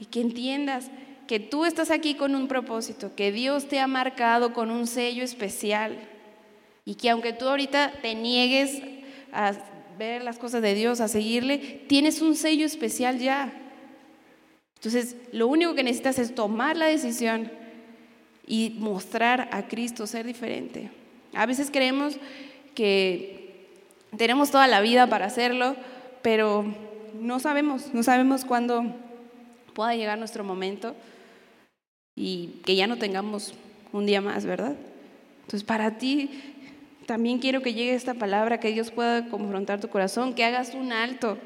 y que entiendas que tú estás aquí con un propósito, que Dios te ha marcado con un sello especial y que aunque tú ahorita te niegues a ver las cosas de Dios, a seguirle, tienes un sello especial ya. Entonces, lo único que necesitas es tomar la decisión y mostrar a Cristo ser diferente. A veces creemos que tenemos toda la vida para hacerlo, pero no sabemos, no sabemos cuándo pueda llegar nuestro momento y que ya no tengamos un día más, ¿verdad? Entonces, para ti también quiero que llegue esta palabra, que Dios pueda confrontar tu corazón, que hagas un alto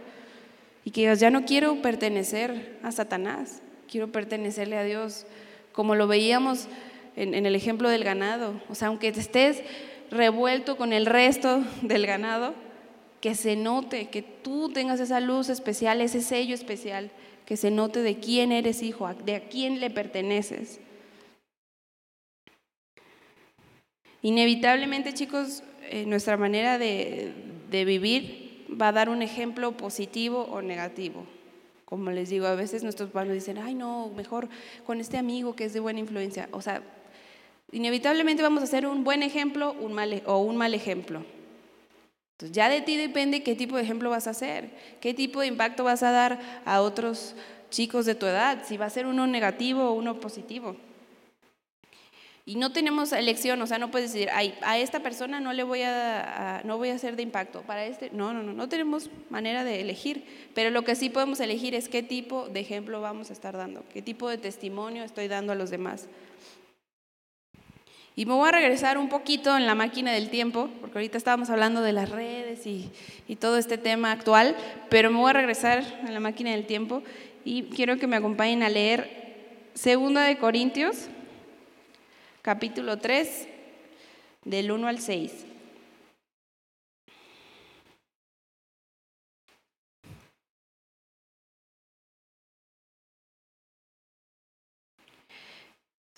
y que digas, ya no quiero pertenecer a Satanás, quiero pertenecerle a Dios, como lo veíamos en, el ejemplo del ganado. O sea, aunque te estés revuelto con el resto del ganado, que se note, que tú tengas esa luz especial, ese sello especial, que se note de quién eres hijo, de a quién le perteneces. Inevitablemente, chicos, eh, nuestra manera de, de vivir va a dar un ejemplo positivo o negativo. Como les digo, a veces nuestros padres dicen, ay no, mejor con este amigo que es de buena influencia. O sea, Inevitablemente vamos a hacer un buen ejemplo e, o un mal ejemplo. Entonces ya de ti depende qué tipo de ejemplo vas a hacer, qué tipo de impacto vas a dar a otros chicos de tu edad, si va a ser uno negativo o uno positivo. Y no tenemos elección, o sea, no puedes decir, a esta persona no le voy a, no voy a hacer de impacto, para este, no, no, no, no tenemos manera de elegir, pero lo que sí podemos elegir es qué tipo de ejemplo vamos a estar dando, qué tipo de testimonio estoy dando a los demás. Y me voy a regresar un poquito en la máquina del tiempo, porque ahorita estábamos hablando de las redes y, todo este tema actual, pero me voy a regresar en la máquina del tiempo y quiero que me acompañen a leer Segunda de Corintios capítulo 3, del 1 al 6.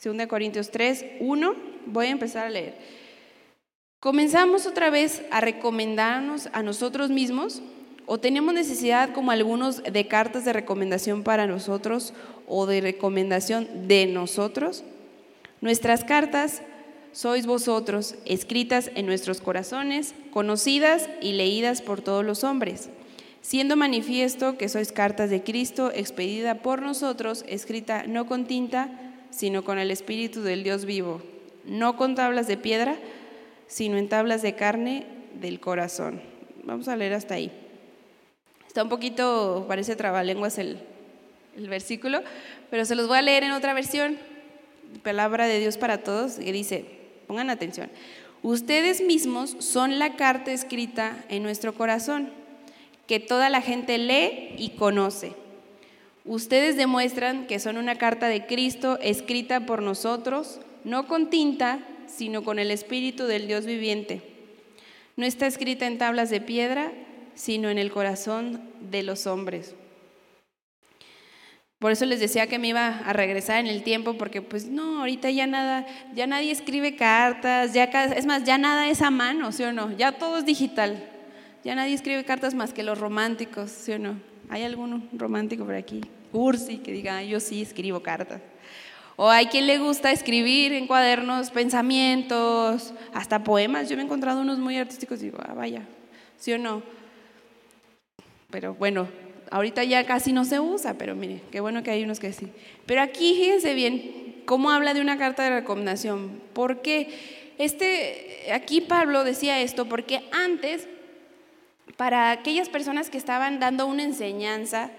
Segunda Corintios 3, 1, voy a empezar a leer. ¿Comenzamos otra vez a recomendarnos a nosotros mismos? ¿O tenemos necesidad, como algunos, de cartas de recomendación para nosotros o de recomendación de nosotros? Nuestras cartas sois vosotros, escritas en nuestros corazones, conocidas y leídas por todos los hombres, siendo manifiesto que sois cartas de Cristo, expedida por nosotros, escrita no con tinta, sino con el Espíritu del Dios vivo, no con tablas de piedra, sino en tablas de carne del corazón. Vamos a leer hasta ahí. Está un poquito, parece trabalenguas el, el versículo, pero se los voy a leer en otra versión palabra de Dios para todos, que dice, pongan atención, ustedes mismos son la carta escrita en nuestro corazón, que toda la gente lee y conoce. Ustedes demuestran que son una carta de Cristo escrita por nosotros, no con tinta, sino con el Espíritu del Dios viviente. No está escrita en tablas de piedra, sino en el corazón de los hombres. Por eso les decía que me iba a regresar en el tiempo, porque pues no, ahorita ya nada, ya nadie escribe cartas, ya es más, ya nada es a mano, ¿sí o no? Ya todo es digital. Ya nadie escribe cartas más que los románticos, ¿sí o no? ¿Hay algún romántico por aquí? Cursi, que diga, yo sí escribo cartas. O hay quien le gusta escribir en cuadernos pensamientos, hasta poemas. Yo he encontrado unos muy artísticos y digo, ah, vaya, ¿sí o no? Pero bueno, Ahorita ya casi no se usa, pero mire, qué bueno que hay unos que sí. Pero aquí fíjense bien cómo habla de una carta de recomendación. Porque este, aquí Pablo decía esto porque antes, para aquellas personas que estaban dando una enseñanza,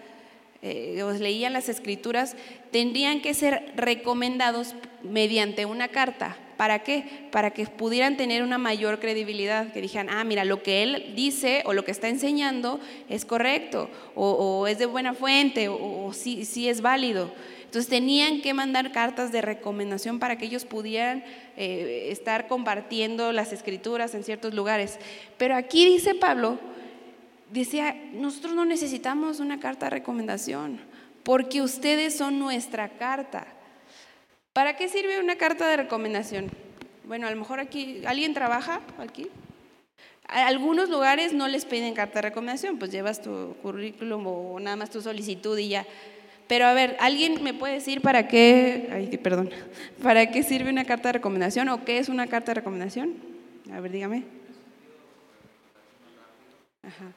eh, o leían las escrituras, tendrían que ser recomendados mediante una carta. ¿Para qué? Para que pudieran tener una mayor credibilidad, que dijeran, ah, mira, lo que él dice o lo que está enseñando es correcto, o, es de buena fuente, o, sí, sí, es válido. Entonces tenían que mandar cartas de recomendación para que ellos pudieran eh, estar compartiendo las escrituras en ciertos lugares. Pero aquí dice Pablo, decía, nosotros no necesitamos una carta de recomendación, porque ustedes son nuestra carta. ¿Para qué sirve una carta de recomendación? Bueno, a lo mejor aquí, ¿alguien trabaja aquí? Algunos lugares no les piden carta de recomendación, pues llevas tu currículum o nada más tu solicitud y ya. Pero a ver, ¿alguien me puede decir para qué, ay, perdón, <laughs> para qué sirve una carta de recomendación o qué es una carta de recomendación? A ver, dígame. Ajá.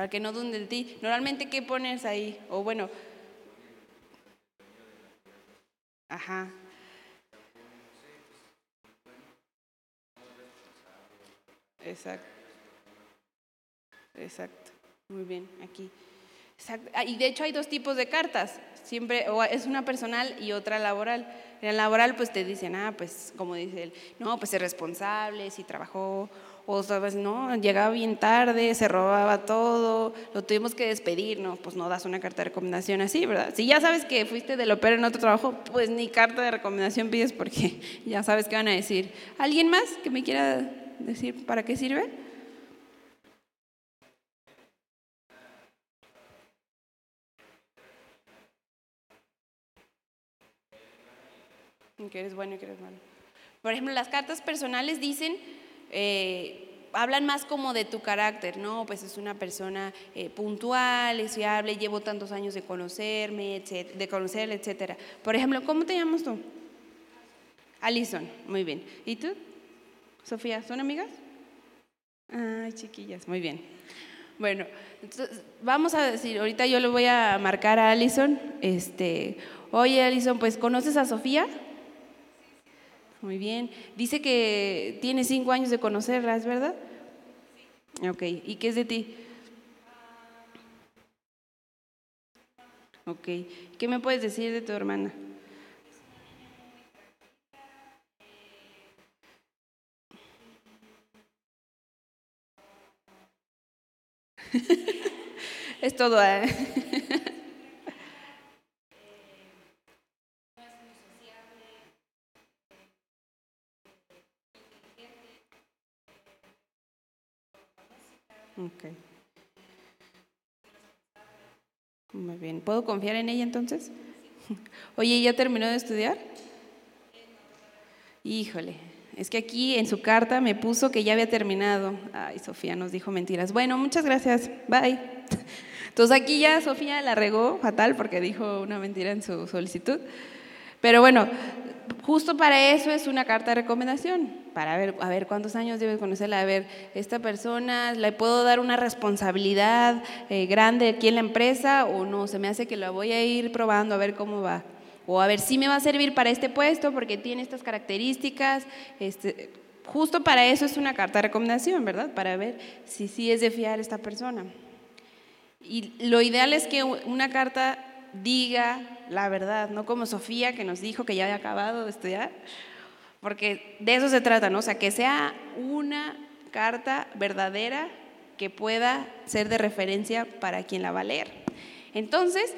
Para que no dunden de ti. Normalmente, ¿qué pones ahí? O bueno, Ajá. Exacto. Exacto. Muy bien, aquí. Ah, y de hecho hay dos tipos de cartas. Siempre o es una personal y otra laboral. En la laboral pues te dicen, ah, pues como dice él, no, pues es responsable, si trabajó o sabes, no, llegaba bien tarde, se robaba todo, lo tuvimos que despedir, no, pues no das una carta de recomendación así, ¿verdad? Si ya sabes que fuiste de lo peor en otro trabajo, pues ni carta de recomendación pides porque <laughs> ya sabes qué van a decir. ¿Alguien más que me quiera decir para qué sirve? Que eres bueno y que eres malo. Por ejemplo, las cartas personales dicen eh, hablan más como de tu carácter, ¿no? Pues es una persona eh, puntual, es fiable, llevo tantos años de conocerme, de conocerle, etcétera. Por ejemplo, ¿cómo te llamas tú? Alison, muy bien. ¿Y tú? Sofía, ¿son amigas? Ay, chiquillas, muy bien. Bueno, vamos a decir, ahorita yo le voy a marcar a Alison, este, oye Alison, pues ¿conoces a Sofía? Muy bien. Dice que tiene cinco años de conocerla, ¿es verdad? Ok. ¿Y qué es de ti? Ok. ¿Qué me puedes decir de tu hermana? <laughs> es todo. ¿eh? Okay. Muy bien. ¿Puedo confiar en ella entonces? <laughs> Oye, ¿ya terminó de estudiar? Híjole, es que aquí en su carta me puso que ya había terminado. Ay, Sofía nos dijo mentiras. Bueno, muchas gracias. Bye. <laughs> Entonces aquí ya Sofía la regó fatal porque dijo una mentira en su solicitud. Pero bueno, justo para eso es una carta de recomendación, para ver, a ver cuántos años debe conocerla, a ver, esta persona, ¿le puedo dar una responsabilidad eh, grande aquí en la empresa o no? Se me hace que la voy a ir probando a ver cómo va. O a ver si me va a servir para este puesto porque tiene estas características. Este, justo para eso es una carta de recomendación, ¿verdad? Para ver si sí es de fiar esta persona. Y lo ideal es que una carta diga la verdad, no como Sofía que nos dijo que ya había acabado de estudiar, porque de eso se trata, ¿no? O sea, que sea una carta verdadera que pueda ser de referencia para quien la va a leer. Entonces,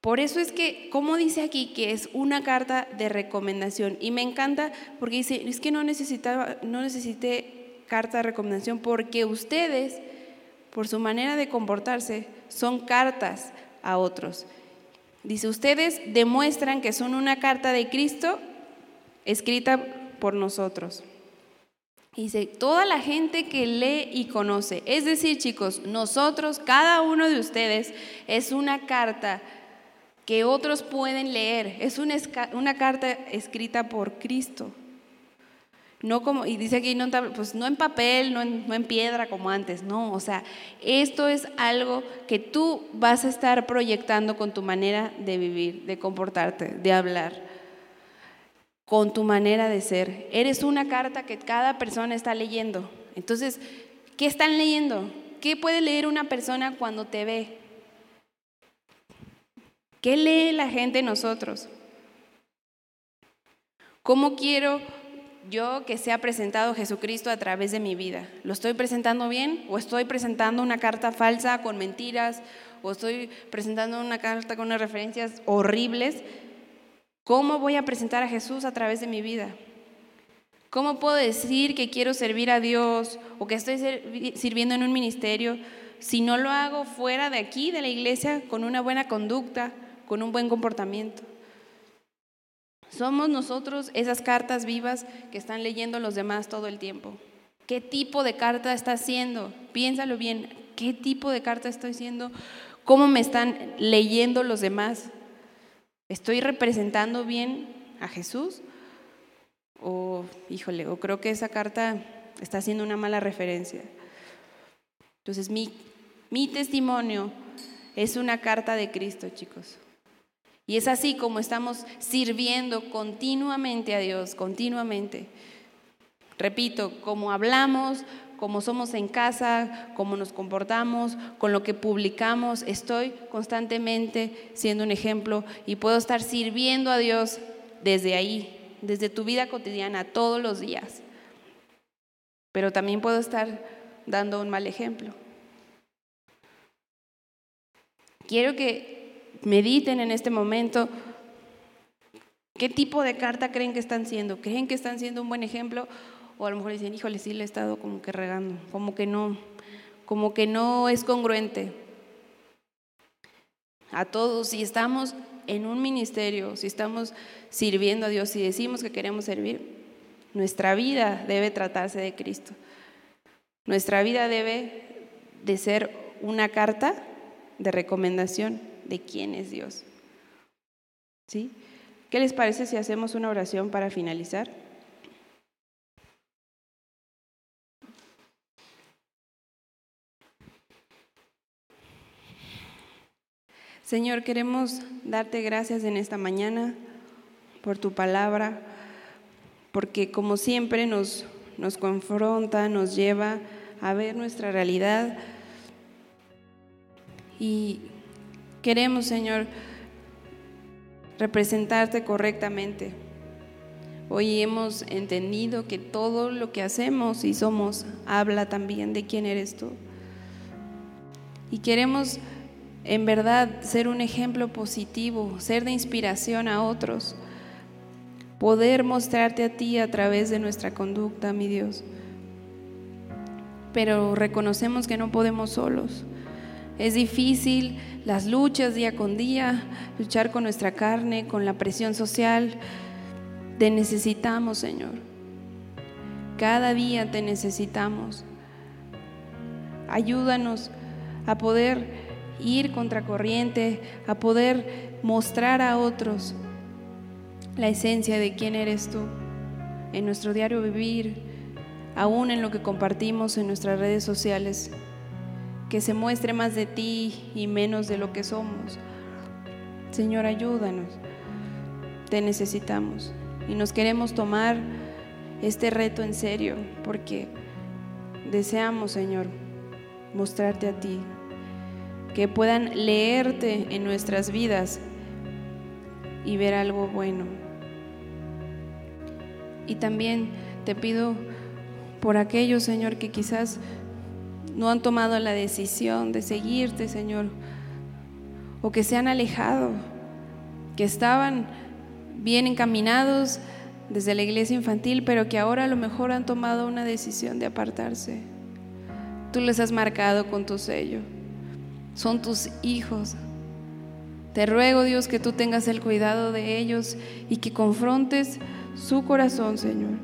por eso es que, como dice aquí, que es una carta de recomendación. Y me encanta porque dice, es que no, necesitaba, no necesité carta de recomendación porque ustedes, por su manera de comportarse, son cartas a otros. Dice, ustedes demuestran que son una carta de Cristo escrita por nosotros. Dice, toda la gente que lee y conoce, es decir, chicos, nosotros, cada uno de ustedes, es una carta que otros pueden leer, es una, carta escrita por Cristo. No como, y dice aquí, no, pues no en papel, no en, no en piedra como antes, no, o sea, esto es algo que tú vas a estar proyectando con tu manera de vivir, de comportarte, de hablar, con tu manera de ser. Eres una carta que cada persona está leyendo. Entonces, ¿qué están leyendo? ¿Qué puede leer una persona cuando te ve? ¿Qué lee la gente en nosotros? ¿Cómo quiero yo que se ha presentado Jesucristo a través de mi vida. ¿Lo estoy presentando bien o estoy presentando una carta falsa con mentiras o estoy presentando una carta con unas referencias horribles? ¿Cómo voy a presentar a Jesús a través de mi vida? ¿Cómo puedo decir que quiero servir a Dios o que estoy sirviendo en un ministerio si no lo hago fuera de aquí, de la iglesia, con una buena conducta, con un buen comportamiento? Somos nosotros esas cartas vivas que están leyendo los demás todo el tiempo. ¿Qué tipo de carta está haciendo? Piénsalo bien. ¿Qué tipo de carta estoy haciendo? ¿Cómo me están leyendo los demás? ¿Estoy representando bien a Jesús? O, híjole, o creo que esa carta está haciendo una mala referencia. Entonces, mi, mi testimonio es una carta de Cristo, chicos. Y es así como estamos sirviendo continuamente a Dios, continuamente. Repito, como hablamos, como somos en casa, cómo nos comportamos, con lo que publicamos, estoy constantemente siendo un ejemplo y puedo estar sirviendo a Dios desde ahí, desde tu vida cotidiana, todos los días. Pero también puedo estar dando un mal ejemplo. Quiero que mediten en este momento qué tipo de carta creen que están siendo. ¿Creen que están siendo un buen ejemplo? O a lo mejor dicen, híjole, sí le he estado como que regando, como que no, como que no es congruente. A todos, si estamos en un ministerio, si estamos sirviendo a Dios, si decimos que queremos servir, nuestra vida debe tratarse de Cristo. Nuestra vida debe de ser una carta de recomendación de quién es Dios. ¿Sí? ¿Qué les parece si hacemos una oración para finalizar? Señor, queremos darte gracias en esta mañana por tu palabra, porque como siempre nos, nos confronta, nos lleva a ver nuestra realidad. Y queremos, Señor, representarte correctamente. Hoy hemos entendido que todo lo que hacemos y somos habla también de quién eres tú. Y queremos en verdad ser un ejemplo positivo, ser de inspiración a otros, poder mostrarte a ti a través de nuestra conducta, mi Dios. Pero reconocemos que no podemos solos. Es difícil las luchas día con día, luchar con nuestra carne, con la presión social. Te necesitamos, Señor. Cada día te necesitamos. Ayúdanos a poder ir contracorriente, a poder mostrar a otros la esencia de quién eres tú en nuestro diario vivir, aún en lo que compartimos en nuestras redes sociales, que se muestre más de ti y menos de lo que somos. Señor, ayúdanos, te necesitamos y nos queremos tomar este reto en serio porque deseamos, Señor, mostrarte a ti, que puedan leerte en nuestras vidas y ver algo bueno. Y también te pido por aquellos, Señor, que quizás no han tomado la decisión de seguirte, Señor, o que se han alejado, que estaban bien encaminados desde la iglesia infantil, pero que ahora a lo mejor han tomado una decisión de apartarse. Tú les has marcado con tu sello. Son tus hijos. Te ruego, Dios, que tú tengas el cuidado de ellos y que confrontes su corazón, Señor.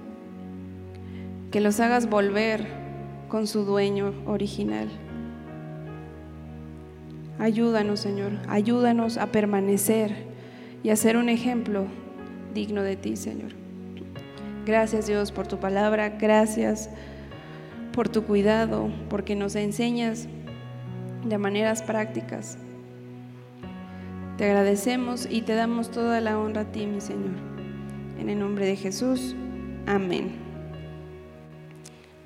Que los hagas volver con su dueño original. Ayúdanos, Señor. Ayúdanos a permanecer y a ser un ejemplo digno de ti, Señor. Gracias, Dios, por tu palabra. Gracias por tu cuidado, porque nos enseñas de maneras prácticas te agradecemos y te damos toda la honra a ti, mi Señor. En el nombre de Jesús. Amén.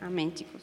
Amén, chicos.